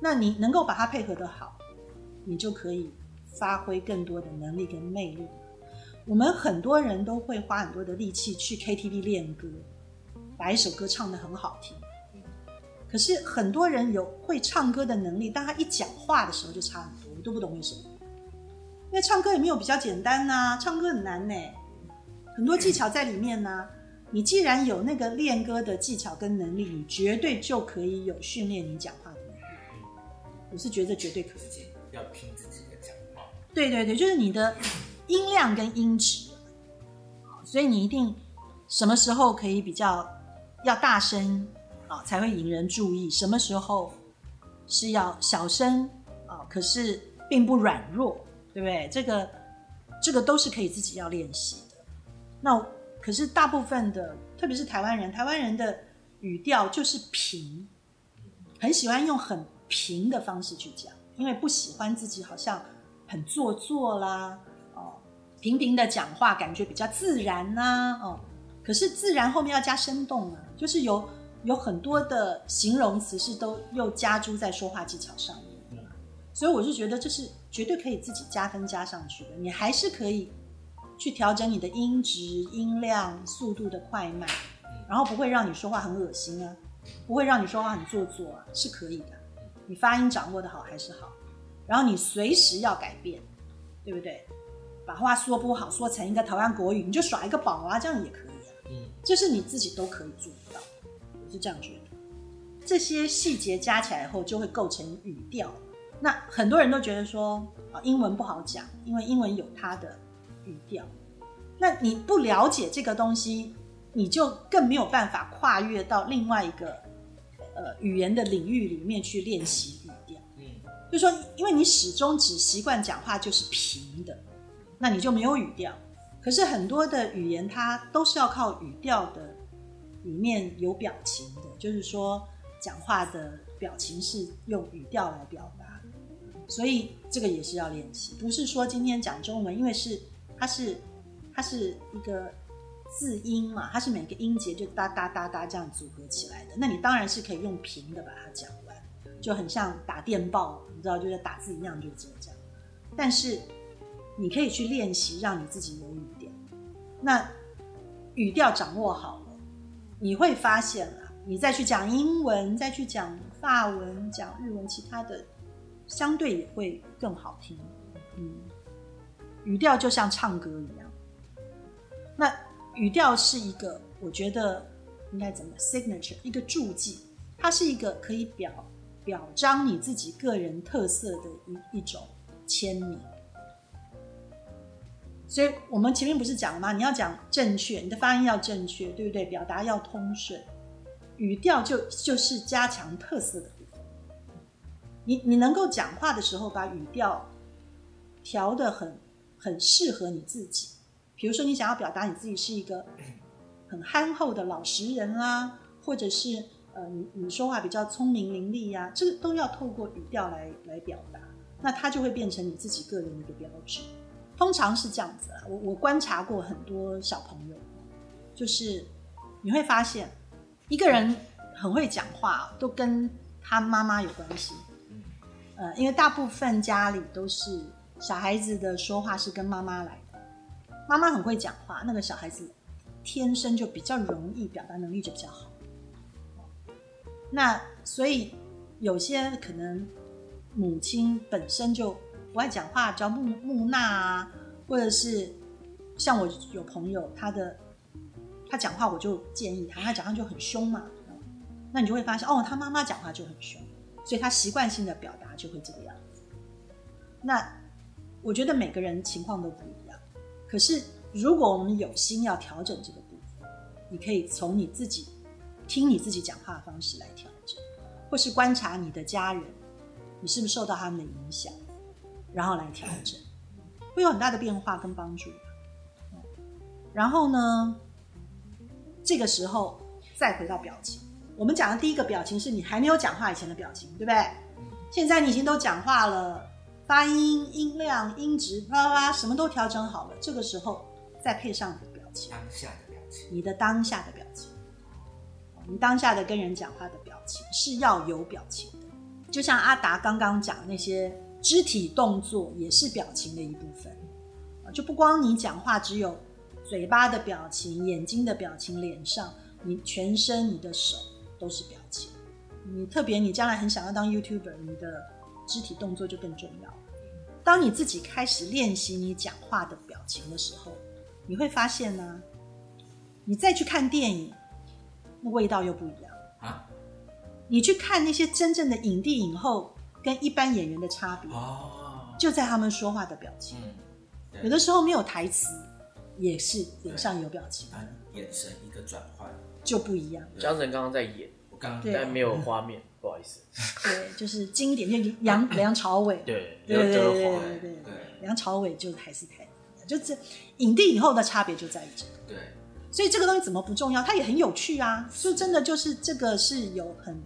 那你能够把它配合的好，你就可以发挥更多的能力跟魅力。我们很多人都会花很多的力气去 KTV 练歌，把一首歌唱得很好听。可是很多人有会唱歌的能力，但他一讲话的时候就差很多，我都不懂为什么。因为唱歌也没有比较简单呐，唱歌很难呢，很多技巧在里面呢。你既然有那个练歌的技巧跟能力，你绝对就可以有训练你讲话。我是觉得绝对可以。要听自己的讲话。对对对，就是你的音量跟音质，所以你一定什么时候可以比较要大声啊，才会引人注意；什么时候是要小声啊，可是并不软弱，对不对？这个这个都是可以自己要练习的。那。可是大部分的，特别是台湾人，台湾人的语调就是平，很喜欢用很平的方式去讲，因为不喜欢自己好像很做作啦，哦，平平的讲话感觉比较自然呐，哦，可是自然后面要加生动啊，就是有有很多的形容词是都又加诸在说话技巧上面，所以我是觉得这是绝对可以自己加分加上去的，你还是可以。去调整你的音质、音量、速度的快慢，然后不会让你说话很恶心啊，不会让你说话很做作啊，是可以的。你发音掌握的好还是好，然后你随时要改变，对不对？把话说不好，说成一个台湾国语，你就耍一个宝啊，这样也可以啊。嗯，这是你自己都可以做到，我是这样觉得。这些细节加起来后，就会构成语调。那很多人都觉得说啊，英文不好讲，因为英文有它的。语调，那你不了解这个东西，你就更没有办法跨越到另外一个呃语言的领域里面去练习语调。嗯，就说因为你始终只习惯讲话就是平的，那你就没有语调。可是很多的语言它都是要靠语调的，里面有表情的，就是说讲话的表情是用语调来表达。所以这个也是要练习，不是说今天讲中文，因为是。它是，它是一个字音嘛，它是每个音节就哒哒哒哒这样组合起来的。那你当然是可以用平的把它讲完，就很像打电报，你知道，就像打字一样，就这样。但是你可以去练习，让你自己有语调。那语调掌握好了，你会发现啊，你再去讲英文，再去讲法文、讲日文，其他的相对也会更好听。嗯。语调就像唱歌一样，语调是一个，我觉得应该怎么 signature 一个注记，它是一个可以表表彰你自己个人特色的一一种签名。所以我们前面不是讲了吗？你要讲正确，你的发音要正确，对不对？表达要通顺，语调就就是加强特色的部分。你你能够讲话的时候，把语调调的很。很适合你自己，比如说你想要表达你自己是一个很憨厚的老实人啦，或者是呃你你说话比较聪明伶俐呀，这个都要透过语调来来表达，那它就会变成你自己个人的一个标志。通常是这样子啊，我我观察过很多小朋友，就是你会发现一个人很会讲话，都跟他妈妈有关系，呃，因为大部分家里都是。小孩子的说话是跟妈妈来的，妈妈很会讲话，那个小孩子天生就比较容易表达能力就比较好。那所以有些可能母亲本身就不爱讲话，叫木木讷啊，或者是像我有朋友，他的他讲话我就建议他，他讲话就很凶嘛，那你就会发现哦，他妈妈讲话就很凶，所以他习惯性的表达就会这个样子。那。我觉得每个人情况都不一样，可是如果我们有心要调整这个部分，你可以从你自己听你自己讲话的方式来调整，或是观察你的家人，你是不是受到他们的影响，然后来调整，会有很大的变化跟帮助。然后呢，这个时候再回到表情，我们讲的第一个表情是你还没有讲话以前的表情，对不对？现在你已经都讲话了。发音、音量、音质，啪啪啪，什么都调整好了。这个时候再配上你的表情，当下的表情，你的当下的表情，你当下的跟人讲话的表情是要有表情的。就像阿达刚刚讲那些肢体动作，也是表情的一部分啊。就不光你讲话只有嘴巴的表情、眼睛的表情、脸上，你全身、你的手都是表情。嗯，你特别你将来很想要当 YouTuber，你的肢体动作就更重要。当你自己开始练习你讲话的表情的时候，你会发现呢，你再去看电影，那味道又不一样啊。你去看那些真正的影帝影后跟一般演员的差别哦，就在他们说话的表情。有的时候没有台词，也是脸上有表情，眼神一个转换就不一样。江辰刚刚在演，我刚但没有画面，不好意思。对，就是经典，就梁 <laughs> 梁朝伟。对对对对对对，梁朝伟就还是太，就是影帝以后的差别就在于这个。对，所以这个东西怎么不重要？它也很有趣啊！就真的就是这个是有很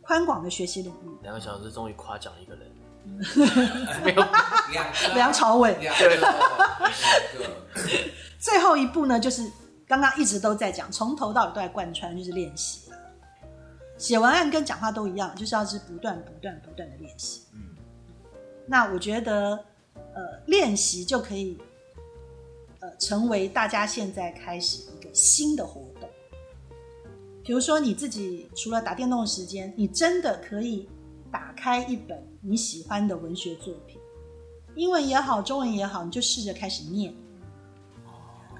宽广的学习领域。两个小时终于夸奖一个人。<laughs> 没有梁朝伟。<laughs> 最后一步呢，就是刚刚一直都在讲，从头到尾都在贯穿，就是练习。写文案跟讲话都一样，就是要是不断、不断、不断的练习。嗯，那我觉得，呃，练习就可以，呃，成为大家现在开始一个新的活动。比如说，你自己除了打电动的时间，你真的可以打开一本你喜欢的文学作品，英文也好，中文也好，你就试着开始念，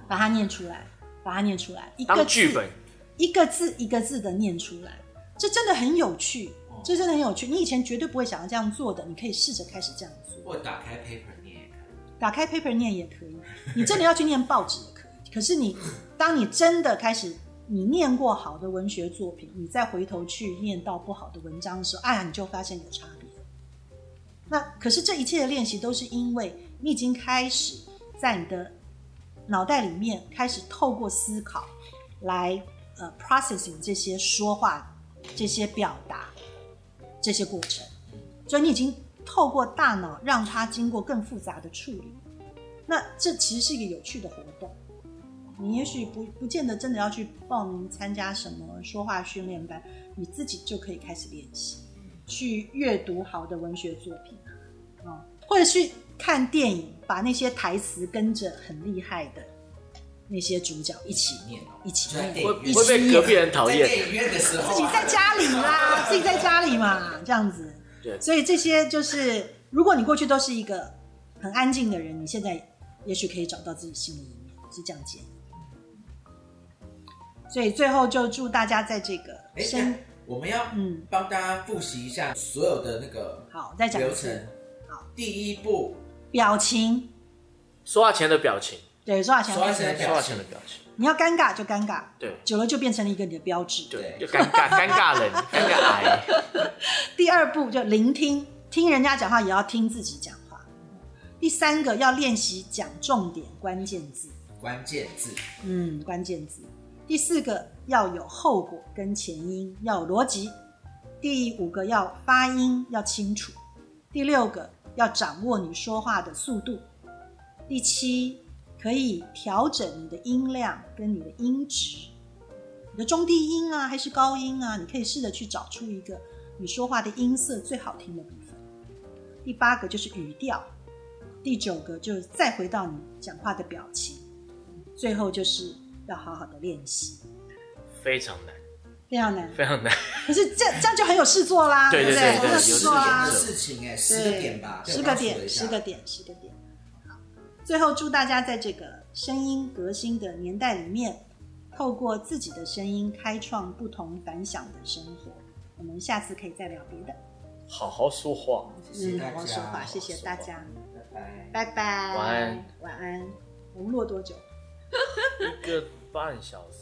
把它念出来，把它念出来，一个剧本，一个字一个字的念出来。这真的很有趣，这真的很有趣。你以前绝对不会想要这样做的，你可以试着开始这样做。或打开 paper 念也可以。打开 paper 念也可以。你真的要去念报纸也可以。可是你，<laughs> 当你真的开始，你念过好的文学作品，你再回头去念到不好的文章的时候，哎呀，你就发现有差别。那可是这一切的练习都是因为你已经开始在你的脑袋里面开始透过思考来呃 processing 这些说话。这些表达，这些过程，所以你已经透过大脑让它经过更复杂的处理。那这其实是一个有趣的活动。你也许不不见得真的要去报名参加什么说话训练班，你自己就可以开始练习，去阅读好的文学作品啊，或者去看电影，把那些台词跟着很厉害的。那些主角一起念，一起念，会会被隔壁人讨厌。电影院的时候，自己在家里啦，<laughs> 自己在家里嘛，这样子。对，所以这些就是，如果你过去都是一个很安静的人，你现在也许可以找到自己心的一面，是这样建议。所以最后就祝大家在这个，哎，我们要嗯帮大家复习一下所有的那个好，再讲流程。好，第一步，表情，说话前的表情。对，说话前说话前的表情，你要尴尬就尴尬，对，久了就变成了一个你的标志，对，就尴尬，尴尬人，尴尬癌。<laughs> 第二步就聆听，听人家讲话也要听自己讲话。第三个要练习讲重点关键字，关键字，嗯，关键字。第四个要有后果跟前因，要有逻辑。第五个要发音要清楚。第六个要掌握你说话的速度。第七。可以调整你的音量跟你的音质，你的中低音啊，还是高音啊？你可以试着去找出一个你说话的音色最好听的部分。第八个就是语调，第九个就是再回到你讲话的表情，最后就是要好好的练习。非常难，非常难，非常难。可是这这样就很有事做啦，对不对？有事做啊，事情哎，十个点吧，十个点，十个点，十个点。最后，祝大家在这个声音革新的年代里面，透过自己的声音开创不同凡响的生活。我们下次可以再聊别的。好好说话，嗯，好好说话，谢谢大家，拜拜，拜拜，晚安，晚安。我们录多久？<laughs> 一个半小时。